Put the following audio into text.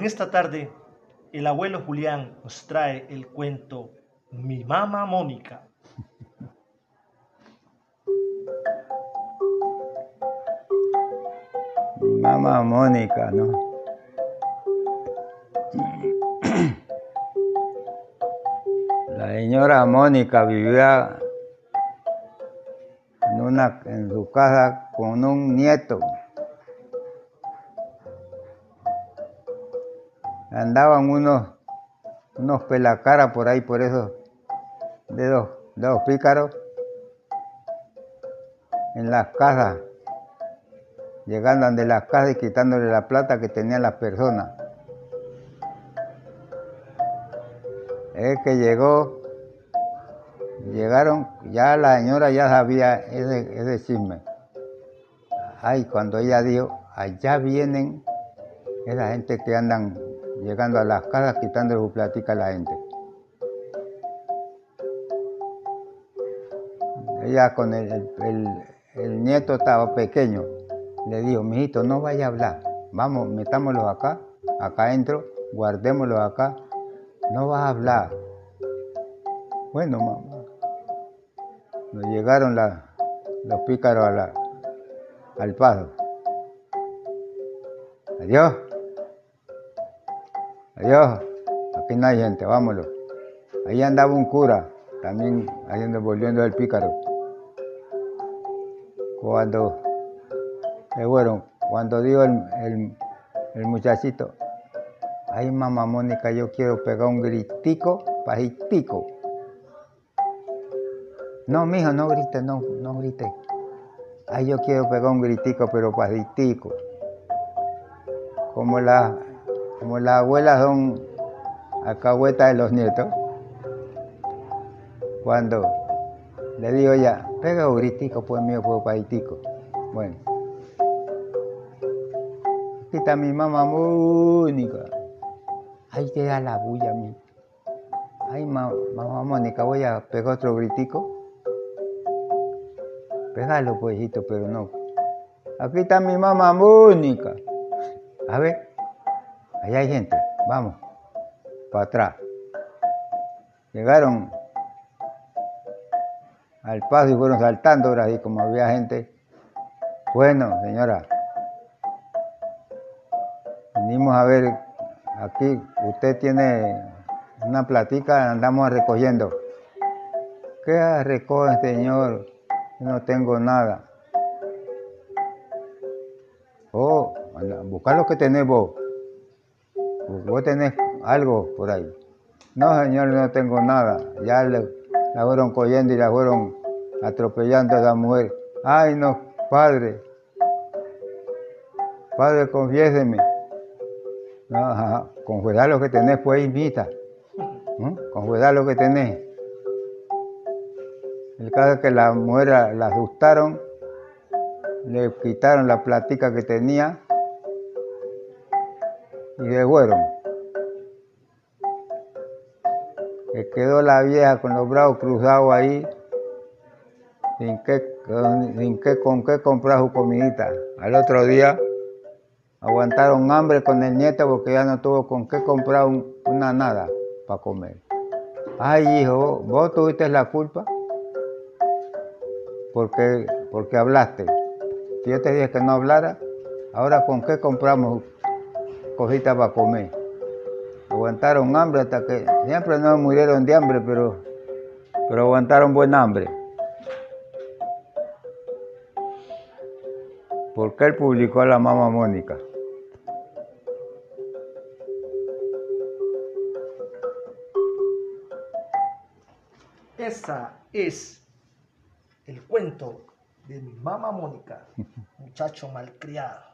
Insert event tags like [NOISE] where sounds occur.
En esta tarde, el abuelo Julián nos trae el cuento Mi mamá Mónica. Mi mamá Mónica, ¿no? La señora Mónica vivía en, una, en su casa con un nieto. Andaban unos, unos pelacaras por ahí, por esos dedos, dedos pícaros, en las casas, llegando de las casas y quitándole la plata que tenían las personas. Es que llegó, llegaron, ya la señora ya sabía ese, ese chisme. Ay, cuando ella dijo, allá vienen esa gente que andan llegando a las casas quitando su platica a la gente. Ella con el, el, nieto estaba pequeño, le dijo, mijito, no vaya a hablar, vamos, metámoslo acá, acá adentro, guardémoslo acá, no vas a hablar. Bueno, mamá, nos llegaron los pícaros al paso. Adiós. Adiós, aquí no hay gente, vámonos. Ahí andaba un cura, también haciendo, volviendo el pícaro. Cuando, eh, bueno, cuando dijo el, muchachito, ay mamá Mónica, yo quiero pegar un gritico, pajitico. No, mijo, no grite, no, no grite. Ay, yo quiero pegar un gritico, pero pajitico. Como la como las abuelas son acahuetas de los nietos, cuando le digo ya, pega un gritico, pues mío, pues paitico. Bueno, aquí está mi mamá Mónica. Ahí queda la bulla mí. Ay, mamá Mónica, voy a pegar otro gritico. Pégalo, pues, pero no. Aquí está mi mamá Mónica. A ver. Allá hay gente, vamos, para atrás. Llegaron al paso y fueron saltando ahora así como había gente. Bueno, señora, venimos a ver aquí, usted tiene una platica, andamos recogiendo. ¿Qué recoge, señor? No tengo nada. Oh, buscar lo que tenés vos vos tenés algo por ahí. No, señor, no tengo nada. Ya la fueron cogiendo y la fueron atropellando a la mujer. Ay, no, padre. Padre, confiéseme. No, ajá. lo que tenés, pues invita. ¿Mm? lo que tenés. El caso es que la mujer la asustaron, le quitaron la platica que tenía y de fueron. Que quedó la vieja con los brazos cruzados ahí, sin que, sin que con qué comprar su comidita. Al otro día aguantaron hambre con el nieto porque ya no tuvo con qué comprar una nada para comer. Ay, hijo, vos tuviste la culpa porque, porque hablaste. Si yo te dije que no hablara, ahora con qué compramos cositas para comer. Aguantaron hambre hasta que siempre no murieron de hambre, pero, pero aguantaron buen hambre. Porque él publicó a la mamá Mónica. Esa es el cuento de mi mamá Mónica, [LAUGHS] muchacho malcriado.